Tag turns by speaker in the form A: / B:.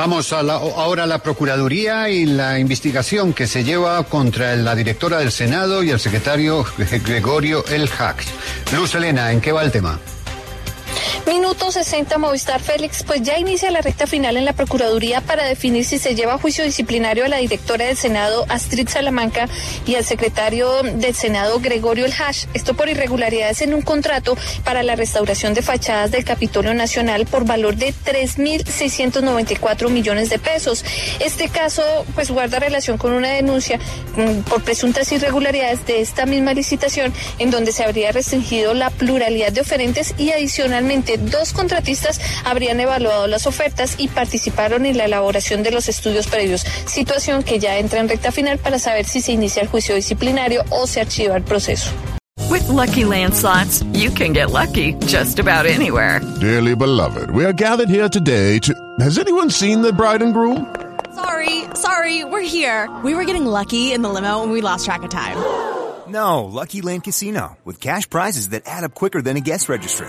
A: Vamos ahora a la Procuraduría y la investigación que se lleva contra la directora del Senado y el secretario Gregorio El Hax. Luz Elena, ¿en qué va el tema?
B: Minuto 60 Movistar Félix, pues ya inicia la recta final en la Procuraduría para definir si se lleva a juicio disciplinario a la directora del Senado Astrid Salamanca y al secretario del Senado Gregorio El Hash. Esto por irregularidades en un contrato para la restauración de fachadas del Capitolio Nacional por valor de 3.694 millones de pesos. Este caso pues guarda relación con una denuncia mm, por presuntas irregularidades de esta misma licitación en donde se habría restringido la pluralidad de oferentes y adicionalmente dos contratistas habrían evaluado las ofertas y participaron en la elaboración de los estudios previos, situación que ya entra en recta final para saber si se inicia el juicio disciplinario o se archiva el proceso.
C: With Lucky Land slots, you can get lucky just about anywhere.
D: Dearly beloved, we are gathered here today to. Has anyone seen the bride and groom?
E: Sorry, sorry, we're here. We were getting lucky in the limo and we lost track of time.
F: No, Lucky Land Casino, with cash prizes that add up quicker than a guest registry.